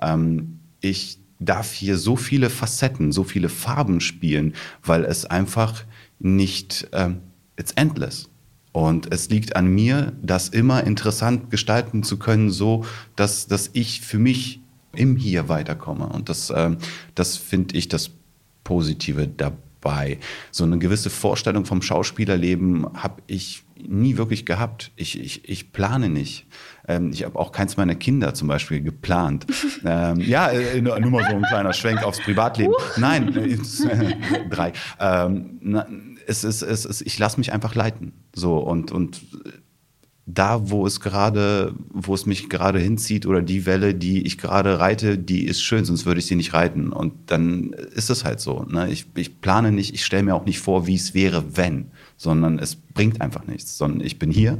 Ähm, ich darf hier so viele Facetten, so viele Farben spielen, weil es einfach nicht, ähm, it's endless. Und es liegt an mir, das immer interessant gestalten zu können, so dass, dass ich für mich im Hier weiterkomme. Und das, ähm, das finde ich das Positive dabei. So eine gewisse Vorstellung vom Schauspielerleben habe ich nie wirklich gehabt. Ich, ich, ich plane nicht. Ähm, ich habe auch keins meiner Kinder zum Beispiel geplant. ähm, ja, äh, nur, nur mal so ein kleiner Schwenk aufs Privatleben. Nein, äh, drei. Ähm, na, es ist, es ist, ich lasse mich einfach leiten. So und, und da, wo es gerade, wo es mich gerade hinzieht oder die Welle, die ich gerade reite, die ist schön, sonst würde ich sie nicht reiten. Und dann ist es halt so. Ne? Ich, ich plane nicht, ich stelle mir auch nicht vor, wie es wäre, wenn, sondern es bringt einfach nichts, sondern ich bin hier.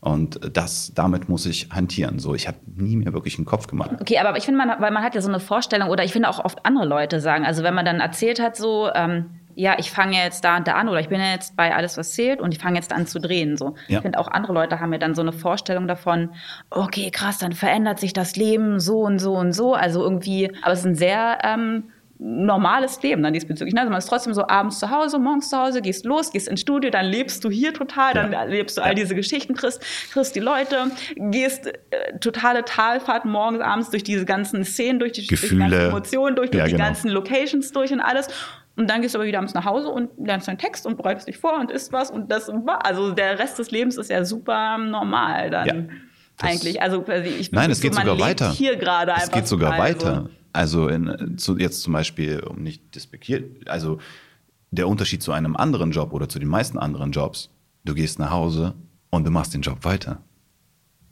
Und das, damit muss ich hantieren. So, ich habe nie mehr wirklich einen Kopf gemacht.
Okay, aber ich finde, man, weil man hat ja so eine Vorstellung, oder ich finde auch oft andere Leute sagen, also wenn man dann erzählt hat, so, ähm, ja, ich fange jetzt da und da an oder ich bin ja jetzt bei Alles, was zählt und ich fange jetzt an zu drehen. So.
Ja.
Ich finde auch andere Leute haben ja dann so eine Vorstellung davon, okay, krass, dann verändert sich das Leben so und so und so. Also irgendwie, aber es ist ein sehr ähm, normales Leben dann diesbezüglich. ne? Also man ist trotzdem so abends zu Hause, morgens zu Hause, gehst los, gehst ins Studio, dann lebst du hier total, dann
Ja.
erlebst du all diese Geschichten, kriegst, kriegst die Leute, gehst äh, totale Talfahrt morgens, abends durch diese ganzen Szenen, durch die, durch die
Gefühle.
ganzen Emotionen, durch, durch
Ja,
die
genau.
ganzen Locations durch und alles. Und dann gehst du aber wieder abends nach Hause und lernst deinen Text und bereitest dich vor und isst was und das war. Also der Rest des Lebens ist ja super normal dann.
Ja.
eigentlich. Also ich
Nein, es geht
so,
sogar weiter.
Hier gerade
es geht sogar weiter. Also in, zu, jetzt zum Beispiel, um nicht despektiert, also der Unterschied zu einem anderen Job oder zu den meisten anderen Jobs, du gehst nach Hause und du machst den Job weiter.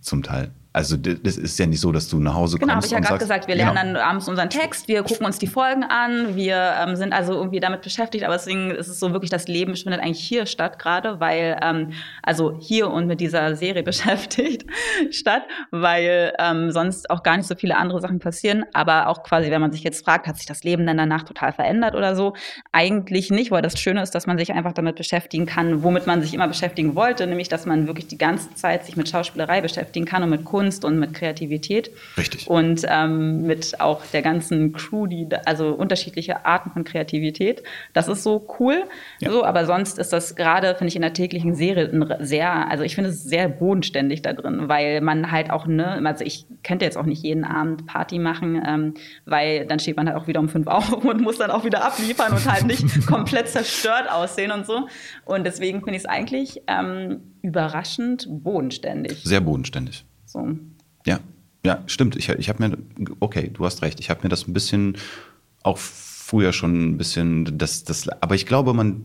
Zum Teil. Also das ist ja nicht so, dass du nach Hause
genau,
kommst.
Genau, habe ich ja gerade gesagt. Wir lernen
genau.
dann abends unseren Text, wir gucken uns die Folgen an, wir ähm, sind also irgendwie damit beschäftigt. Aber deswegen ist es so wirklich, das Leben findet eigentlich hier statt gerade, weil ähm, also hier und mit dieser Serie beschäftigt statt, weil ähm, sonst auch gar nicht so viele andere Sachen passieren. Aber auch quasi, wenn man sich jetzt fragt, hat sich das Leben dann danach total verändert oder so? Eigentlich nicht, weil das Schöne ist, dass man sich einfach damit beschäftigen kann, womit man sich immer beschäftigen wollte, nämlich dass man wirklich die ganze Zeit sich mit Schauspielerei beschäftigen kann und mit Kunst Kunst und mit Kreativität.
Richtig.
Und ähm, mit auch der ganzen Crew, die, also unterschiedliche Arten von Kreativität. Das ist so cool. Ja. So, aber sonst ist das gerade, finde ich, in der täglichen Serie sehr, also ich finde es sehr bodenständig da drin, weil man halt auch, ne, also ich könnte jetzt auch nicht jeden Abend Party machen, ähm, weil dann steht man halt auch wieder um fünf auf und muss dann auch wieder abliefern und halt nicht komplett zerstört aussehen und so. Und deswegen finde ich es eigentlich ähm, überraschend bodenständig.
Sehr bodenständig. So. Ja, ja, stimmt. Ich, ich habe mir, okay, du hast recht. Ich habe mir das ein bisschen auch früher schon ein bisschen, das, das, aber ich glaube, man,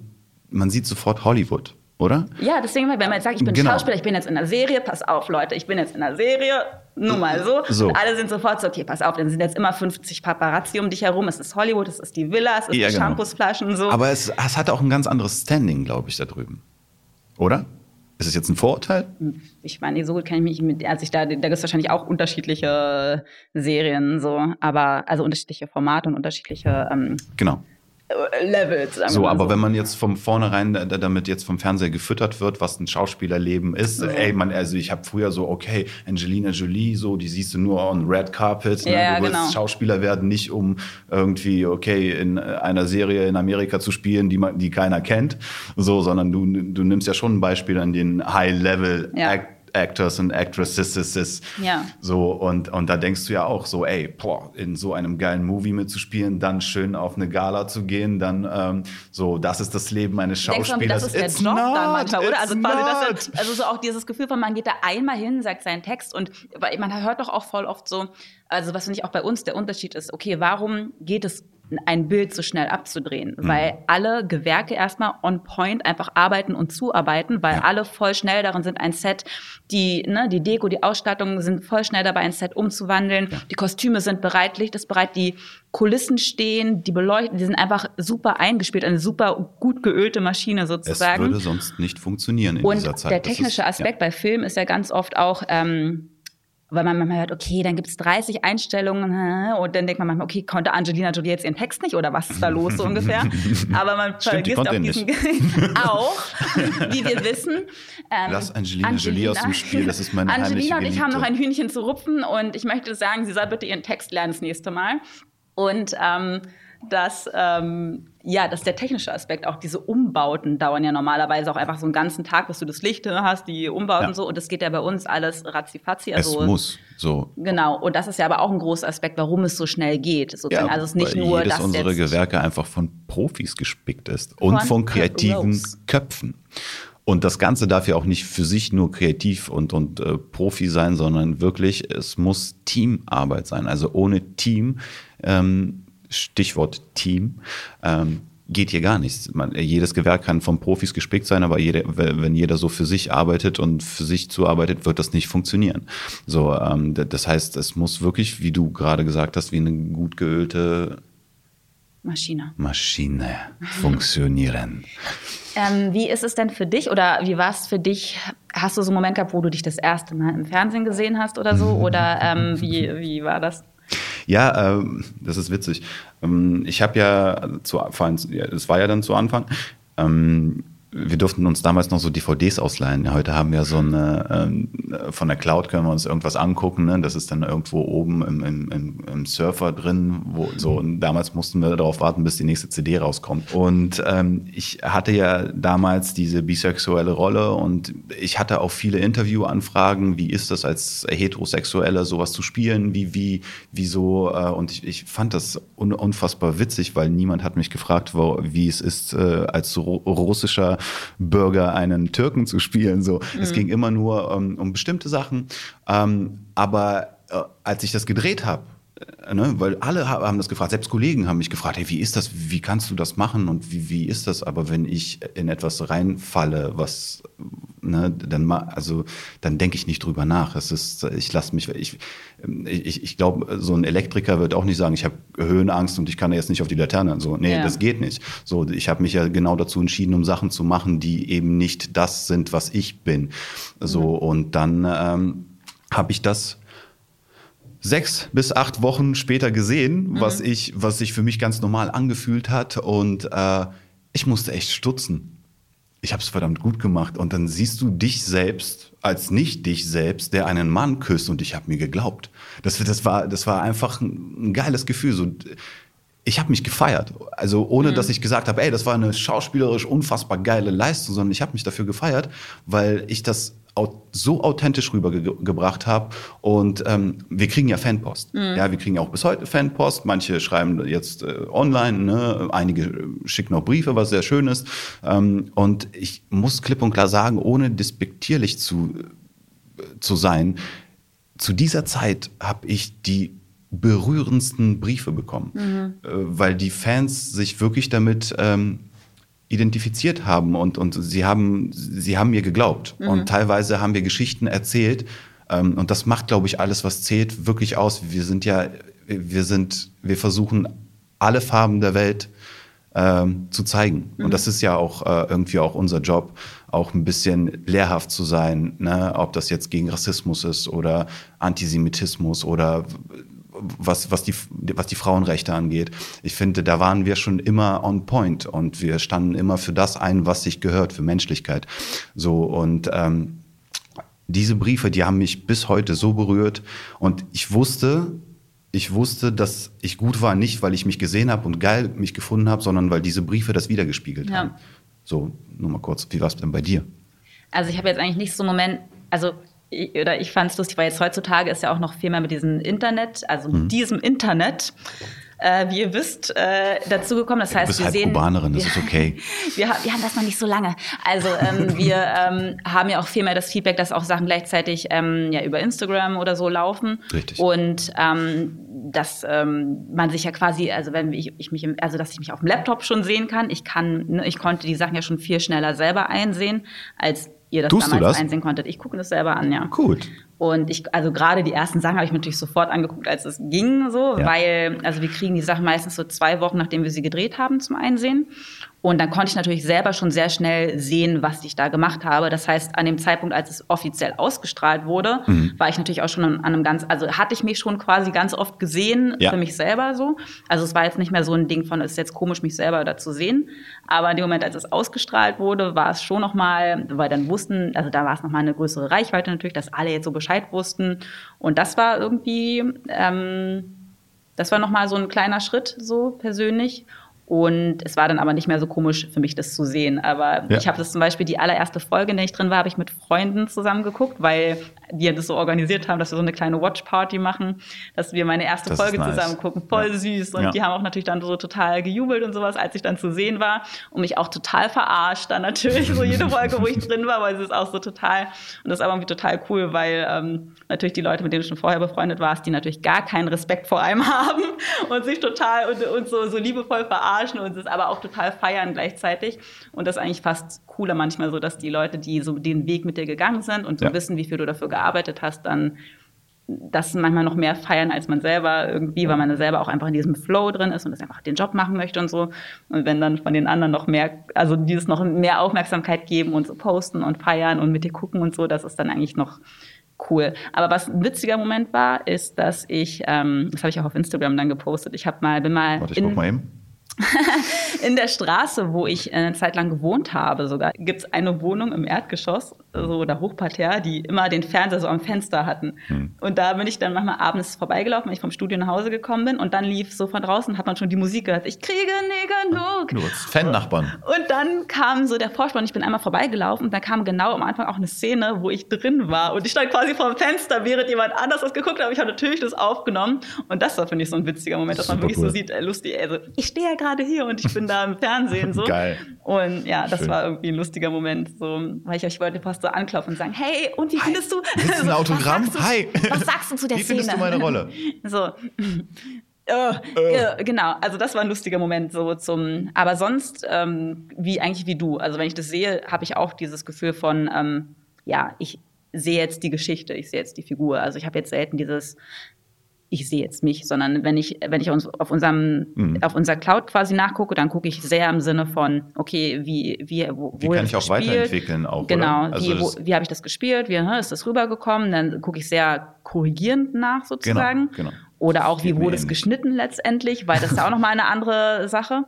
man sieht sofort Hollywood, oder?
Ja, deswegen, wenn man jetzt sagt, ich bin genau. Schauspieler, ich bin jetzt in der Serie, pass auf, Leute, ich bin jetzt in der Serie, nur mal so. so. Und alle sind sofort so, okay, pass auf, dann sind jetzt immer 50 Paparazzi um dich herum, es ist Hollywood, es ist die Villa, es ist ja, die genau. Shampoosflaschen so.
Aber es, es hat auch ein ganz anderes Standing, glaube ich, da drüben. Oder? Ist das jetzt ein Vorurteil?
Ich meine, so gut kenne ich mich mit, also ich da, da gibt es wahrscheinlich auch unterschiedliche Serien, so, aber also unterschiedliche Formate und unterschiedliche ähm,
genau.
Levels.
So, aber so. wenn man jetzt vom vornherein damit jetzt vom Fernseher gefüttert wird, was ein Schauspielerleben ist, mhm. ey, man, also ich habe früher so, okay, Angelina Jolie, so, die siehst du nur on Red Carpet. Ne?
Ja,
du willst
genau.
Schauspieler werden, nicht um irgendwie, okay, in einer Serie in Amerika zu spielen, die man, die keiner kennt, so, sondern du, du nimmst ja schon ein Beispiel an den High-Level-Act. Ja Actors und Actresses.
Ja.
So, und, und da denkst du ja auch so, ey, boah, in so einem geilen Movie mitzuspielen, dann schön auf eine Gala zu gehen, dann ähm, so, das ist das Leben eines Schauspielers.
Das ist der it's Job not, dann manchmal, oder? Also, quasi das, also so auch dieses Gefühl von, man geht da einmal hin, sagt seinen Text und man hört doch auch voll oft so, also was finde ich auch bei uns der Unterschied ist, okay, warum geht es ein Bild so schnell abzudrehen, mhm. weil alle Gewerke erstmal on point einfach arbeiten und zuarbeiten, weil ja. alle voll schnell darin sind, ein Set, die, ne, die Deko, die Ausstattung sind voll schnell dabei, ein Set umzuwandeln, ja. die Kostüme sind bereit, Licht ist bereit, die Kulissen stehen, die beleuchten, die sind einfach super eingespielt, eine super gut geölte Maschine sozusagen.
Es würde sonst nicht funktionieren in
und
dieser Zeit.
Der technische ist, Aspekt ja. bei Film ist ja ganz oft auch, ähm, weil man manchmal hört, okay, dann gibt es 30 Einstellungen und dann denkt man manchmal, okay, konnte Angelina Jolie jetzt ihren Text nicht oder was ist da los so ungefähr? Aber man
Stimmt,
vergisst auch diesen auch, wie wir wissen.
Ähm, Lass Angelina, Angelina, Jolie aus dem Spiel, das ist meine
Angelina und
ich
haben noch ein Hühnchen zu rupfen und ich möchte sagen, sie soll bitte ihren Text lernen das nächste Mal. Und ähm, dass, ähm, ja, dass der technische Aspekt, auch diese Umbauten dauern ja normalerweise auch einfach so einen ganzen Tag, bis du das Licht hast, die Umbauten ja. so. Und das geht ja bei uns alles ratzifatzi.
Also, es muss so.
Genau. Und das ist ja aber auch ein großer Aspekt, warum es so schnell geht. Sozusagen.
Ja,
also es ist nicht nur,
dass unsere Gewerke einfach von Profis gespickt ist und von, von kreativen Rose. Köpfen. Und das Ganze darf ja auch nicht für sich nur kreativ und, und äh, Profi sein, sondern wirklich, es muss Teamarbeit sein. Also ohne Team ähm, Stichwort Team, ähm, geht hier gar nichts. Man, jedes Gewerk kann von Profis gespickt sein, aber jede, wenn jeder so für sich arbeitet und für sich zuarbeitet, wird das nicht funktionieren. So, ähm, das heißt, es muss wirklich, wie du gerade gesagt hast, wie eine gut geölte
Maschine.
Maschine funktionieren.
Ähm, wie ist es denn für dich oder wie war es für dich? Hast du so einen Moment gehabt, wo du dich das erste Mal im Fernsehen gesehen hast oder so? Oder ähm, wie, wie war das?
Ja, ähm, das ist witzig. Ähm, ich habe ja zu, vor allem, es war ja dann zu Anfang, ähm, wir durften uns damals noch so DVDs ausleihen. Heute haben wir so eine, ähm, von der Cloud können wir uns irgendwas angucken. Ne? Das ist dann irgendwo oben im, im, im Surfer drin. Wo, so, und damals mussten wir darauf warten, bis die nächste CD rauskommt. Und ähm, ich hatte ja damals diese bisexuelle Rolle und ich hatte auch viele Interviewanfragen. Wie ist das als Heterosexueller sowas zu spielen? Wie, wie, wieso? Äh, und ich, ich fand das un, unfassbar witzig, weil niemand hat mich gefragt, wo, wie es ist, äh, als russischer Bürger einen Türken zu spielen. So, mhm. es ging immer nur um, um bestimmte Sachen. Ähm, aber äh, als ich das gedreht habe, Ne, weil alle haben das gefragt, selbst Kollegen haben mich gefragt, hey, wie ist das, wie kannst du das machen und wie, wie ist das? Aber wenn ich in etwas reinfalle, was, ne, dann, also, dann denke ich nicht drüber nach. Es ist, ich lasse mich, ich, ich, ich glaube, so ein Elektriker wird auch nicht sagen, ich habe Höhenangst und ich kann jetzt nicht auf die Laterne. So, nee, ja. das geht nicht. So, ich habe mich ja genau dazu entschieden, um Sachen zu machen, die eben nicht das sind, was ich bin. So, mhm. und dann ähm, habe ich das sechs bis acht Wochen später gesehen, mhm. was ich, was sich für mich ganz normal angefühlt hat. Und äh, ich musste echt stutzen. Ich habe es verdammt gut gemacht. Und dann siehst du dich selbst als nicht dich selbst, der einen Mann küsst. Und ich habe mir geglaubt. Das, das, war, das war einfach ein, ein geiles Gefühl. So, ich habe mich gefeiert. Also ohne, mhm. dass ich gesagt habe, ey, das war eine schauspielerisch unfassbar geile Leistung, sondern ich habe mich dafür gefeiert, weil ich das so authentisch rübergebracht habe. Und ähm, wir kriegen ja Fanpost. Mhm. Ja, wir kriegen ja auch bis heute Fanpost. Manche schreiben jetzt äh, online, ne? einige schicken auch Briefe, was sehr schön ist. Ähm, und ich muss klipp und klar sagen, ohne despektierlich zu, äh, zu sein, zu dieser Zeit habe ich die berührendsten Briefe bekommen, mhm. äh, weil die Fans sich wirklich damit ähm, identifiziert haben und, und sie, haben, sie haben mir geglaubt. Mhm. Und teilweise haben wir Geschichten erzählt. Ähm, und das macht, glaube ich, alles, was zählt, wirklich aus. Wir sind ja, wir sind, wir versuchen alle Farben der Welt ähm, zu zeigen. Mhm. Und das ist ja auch äh, irgendwie auch unser Job, auch ein bisschen lehrhaft zu sein, ne? ob das jetzt gegen Rassismus ist oder Antisemitismus oder was, was, die, was die Frauenrechte angeht. Ich finde, da waren wir schon immer on point und wir standen immer für das ein, was sich gehört, für Menschlichkeit. So und ähm, diese Briefe, die haben mich bis heute so berührt und ich wusste, ich wusste, dass ich gut war, nicht weil ich mich gesehen habe und geil mich gefunden habe, sondern weil diese Briefe das wiedergespiegelt ja. haben. So, nur mal kurz, wie war es denn bei dir?
Also ich habe jetzt eigentlich nicht so einen Moment, also ich, oder ich fand es lustig, weil jetzt heutzutage ist ja auch noch viel mehr mit diesem Internet, also mit mhm. diesem Internet, äh, wie ihr wisst, äh, dazugekommen. Das heißt, bist
wir
sehen,
Kubanerin, das wir, ist okay.
Wir, wir, haben das noch nicht so lange. Also ähm, wir ähm, haben ja auch viel mehr das Feedback, dass auch Sachen gleichzeitig ähm, ja über Instagram oder so laufen.
Richtig.
Und ähm, dass ähm, man sich ja quasi, also wenn ich, ich mich, im, also dass ich mich auf dem Laptop schon sehen kann. Ich kann, ne, ich konnte die Sachen ja schon viel schneller selber einsehen als ihr das
Tust damals
das? einsehen konntet. Ich gucke das selber an, ja.
Gut.
Und ich, also gerade die ersten Sachen habe ich mir natürlich sofort angeguckt, als es ging, so, ja. weil, also wir kriegen die Sachen meistens so zwei Wochen, nachdem wir sie gedreht haben, zum Einsehen. Und dann konnte ich natürlich selber schon sehr schnell sehen, was ich da gemacht habe. Das heißt, an dem Zeitpunkt, als es offiziell ausgestrahlt wurde, mhm. war ich natürlich auch schon an einem ganz, also hatte ich mich schon quasi ganz oft gesehen ja. für mich selber so. Also es war jetzt nicht mehr so ein Ding von, es ist jetzt komisch, mich selber da zu sehen. Aber in dem Moment, als es ausgestrahlt wurde, war es schon nochmal, weil dann wussten, also da war es nochmal eine größere Reichweite natürlich, dass alle jetzt so Bescheid wussten. Und das war irgendwie, ähm, das war nochmal so ein kleiner Schritt so persönlich. Und es war dann aber nicht mehr so komisch für mich, das zu sehen. Aber ja. ich habe das zum Beispiel die allererste Folge, in der ich drin war, habe ich mit Freunden zusammen geguckt, weil die das so organisiert haben, dass wir so eine kleine Watch-Party machen, dass wir meine erste das Folge nice. zusammen gucken. Voll ja. süß. Und ja. die haben auch natürlich dann so total gejubelt und sowas, als ich dann zu sehen war. Und mich auch total verarscht dann natürlich, so jede Folge, wo ich drin war, weil es ist auch so total, und das ist aber irgendwie total cool, weil ähm, natürlich die Leute, mit denen du schon vorher befreundet warst, die natürlich gar keinen Respekt vor einem haben und sich total und, und so, so liebevoll verarschen verarschen und es aber auch total feiern gleichzeitig. Und das ist eigentlich fast cooler manchmal so, dass die Leute, die so den Weg mit dir gegangen sind und so ja. wissen, wie viel du dafür gearbeitet hast, dann das manchmal noch mehr feiern als man selber irgendwie, weil man selber auch einfach in diesem Flow drin ist und das einfach den Job machen möchte und so. Und wenn dann von den anderen noch mehr, also dieses noch mehr Aufmerksamkeit geben und so posten und feiern und mit dir gucken und so, das ist dann eigentlich noch cool. Aber was ein witziger Moment war, ist, dass ich, ähm, das habe ich auch auf Instagram dann gepostet, ich habe mal, bin mal.
Warte, ich in, mal eben.
in der Straße, wo ich eine Zeit lang gewohnt habe, sogar gibt es eine Wohnung im Erdgeschoss so oder Hochparterre, die immer den Fernseher so am Fenster hatten. Hm. Und da bin ich dann manchmal abends vorbeigelaufen, wenn ich vom Studio nach Hause gekommen bin und dann lief so von draußen, hat man schon die Musik gehört. Ich kriege nie genug.
Du hast Fan-Nachbarn.
Und dann kam so der Vorspann, ich bin einmal vorbeigelaufen und da kam genau am Anfang auch eine Szene, wo ich drin war und ich stand quasi vor dem Fenster, während jemand anders das geguckt hat, ich habe natürlich das aufgenommen und das war, finde ich, so ein witziger Moment, dass man wirklich cool. so sieht, äh, lustig, also ich stehe ja gerade hier und ich bin da im Fernsehen so.
Geil.
Und ja, das Schön. war irgendwie ein lustiger Moment, so, weil ich, ich wollte fast so anklopfen und sagen, hey, und wie findest du?
Willst du ein Autogramm?
Was
Hi.
Was sagst du zu der
wie
Szene?
Wie findest du meine Rolle?
so. Uh, uh. Genau, also das war ein lustiger Moment so zum. Aber sonst ähm, wie eigentlich wie du. Also wenn ich das sehe, habe ich auch dieses Gefühl von ähm, ja, ich sehe jetzt die Geschichte, ich sehe jetzt die Figur. Also ich habe jetzt selten dieses ich sehe jetzt mich, sondern wenn ich, wenn ich uns auf unserem, mhm. auf unser Cloud quasi nachgucke, dann gucke ich sehr im Sinne von, okay, wie, wie, wo,
wie kann ich auch gespielt? weiterentwickeln auch,
Genau,
also
wie, wo, wie habe ich das gespielt, wie ist das rübergekommen, dann gucke ich sehr korrigierend nach sozusagen.
Genau, genau.
Oder auch, wie wurde es geschnitten letztendlich, weil das ist ja auch nochmal eine andere Sache.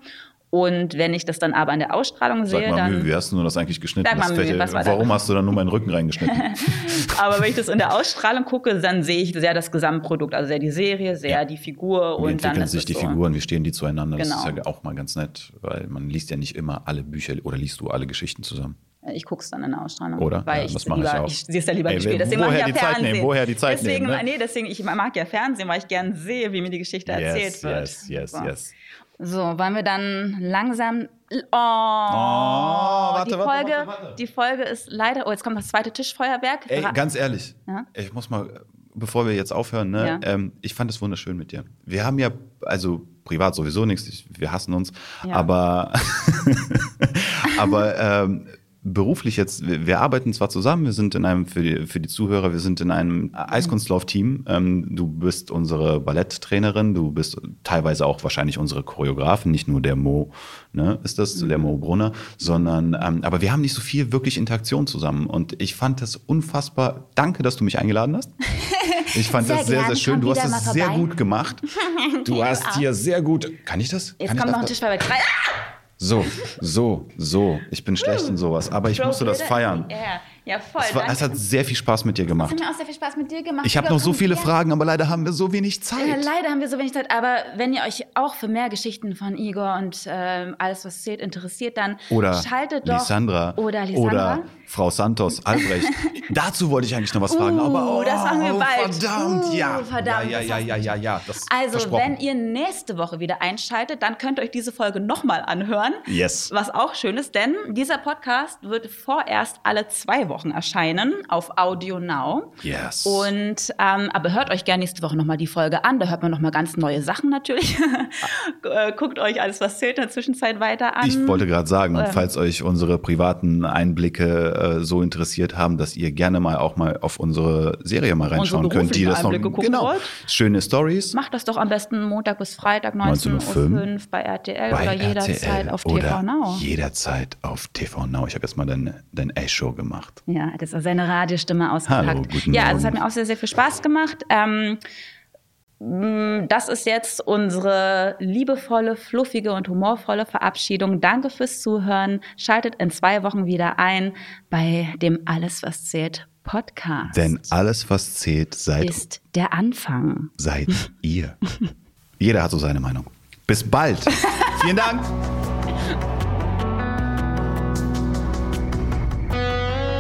Und wenn ich das dann aber in der Ausstrahlung sehe,
Sag mal,
dann.
wie hast du nur das eigentlich geschnitten?
Sag mal, Mühe, was war
warum hast du dann nur meinen Rücken reingeschnitten?
aber wenn ich das in der Ausstrahlung gucke, dann sehe ich sehr das Gesamtprodukt, also sehr die Serie, sehr ja. die Figur
wie
und
entwickeln
dann
sich die
so.
Figuren, wie stehen die zueinander?
Genau.
Das ist ja auch mal ganz nett, weil man liest ja nicht immer alle Bücher oder liest du alle Geschichten zusammen.
Ich gucke es dann in der Ausstrahlung.
Oder?
Weil
ja,
ich,
das
lieber,
ich auch.
Ich sehe es ja lieber
Ey,
gespielt. Deswegen
woher
mache ich
die
ja Fernsehen.
nehmen? Woher die Zeit
deswegen,
nehmen? Ne?
Nee, deswegen, ich mag ja Fernsehen, weil ich gern sehe, wie mir die Geschichte erzählt
yes,
wird.
Yes, yes,
so.
yes.
So, wollen wir dann langsam. Oh,
oh warte,
die
warte,
Folge,
warte.
Die Folge ist leider. Oh, jetzt kommt das zweite Tischfeuerwerk.
Ey, ganz ehrlich,
ja?
ich muss mal, bevor wir jetzt aufhören, ne,
Ja.
ähm, ich fand es wunderschön mit dir. Wir haben ja, also privat sowieso nichts, ich- wir hassen uns,
Ja.
aber, aber ähm, beruflich jetzt, wir, arbeiten zwar zusammen, wir sind in einem, für die, für die Zuhörer, wir sind in einem Eiskunstlauf-Team. Ähm, du bist unsere Balletttrainerin, du bist teilweise auch wahrscheinlich unsere Choreografin, nicht nur der Mo, ne, ist das, der Mo Brunner, sondern, ähm, aber wir haben nicht so viel wirklich Interaktion zusammen und ich fand das unfassbar, danke, dass du mich eingeladen hast. Ich fand
Sehr
das sehr,
gern,
sehr schön.
komm
Du hast es sehr gut gemacht. Du hast hier sehr gut. Kann ich das?
Jetzt
Kann
kommt noch ein
das?
Tischfeuerwerk. Drei.
So, so, so. Ich bin schlecht in sowas, aber ich musste das feiern.
Ja, ja voll.
Es, war, es hat sehr viel Spaß mit dir
Es
gemacht.
hat mir auch sehr viel Spaß mit dir gemacht.
Ich habe noch so viele
ja.
Fragen, aber leider haben wir so wenig
Ja,
Zeit.
leider haben wir so wenig Zeit, aber wenn ihr euch auch für mehr Geschichten von Igor und ähm, alles, was zählt, interessiert, dann
Oder
schaltet doch.
Lissandra.
Oder Lissandra.
Oder Frau Santos, Albrecht. Dazu wollte ich eigentlich noch was fragen.
Uh,
aber oh,
das machen wir bald.
Verdammt,
Uh,
ja.
verdammt,
ja, ja, ja, ja, ja, ja.
Also, wenn ihr nächste Woche wieder einschaltet, dann könnt ihr euch diese Folge nochmal anhören.
Yes.
Was auch schön ist, denn dieser Podcast wird vorerst alle zwei Wochen erscheinen auf Audio Now.
Yes.
Und ähm, aber hört euch gerne nächste Woche nochmal die Folge an. Da hört man nochmal ganz neue Sachen natürlich. Äh, Guckt euch alles, was zählt in der Zwischenzeit weiter an.
Ich wollte gerade sagen,
Ähm.
falls euch unsere privaten Einblicke äh, so interessiert haben, dass ihr gerne mal auch mal auf unsere Serie mal reinschauen könnt, die das noch genau
wollt?
schöne Stories
Macht das doch am besten Montag bis Freitag
19.05
19.05 Uhr bei RTL
bei
oder jederzeit
RTL
auf TV
oder
Now.
jederzeit auf TV Now. Ich habe jetzt mal dein dein A-Show gemacht.
Ja, das ist seine Radiostimme ausgepackt.
Hallo, guten
ja, also es
Morgen.
hat mir auch sehr, sehr viel Spaß gemacht. Ähm, das ist jetzt unsere liebevolle, fluffige und humorvolle Verabschiedung. Danke fürs Zuhören. Schaltet in zwei Wochen wieder ein bei dem Alles, was zählt Podcast.
Denn alles, was zählt, seid,
ist der Anfang.
seid ihr. Jeder hat so seine Meinung. Bis bald. Vielen Dank.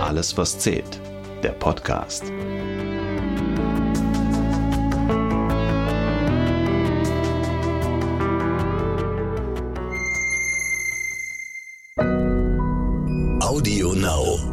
Alles, was zählt. Der Podcast.
Audio Now.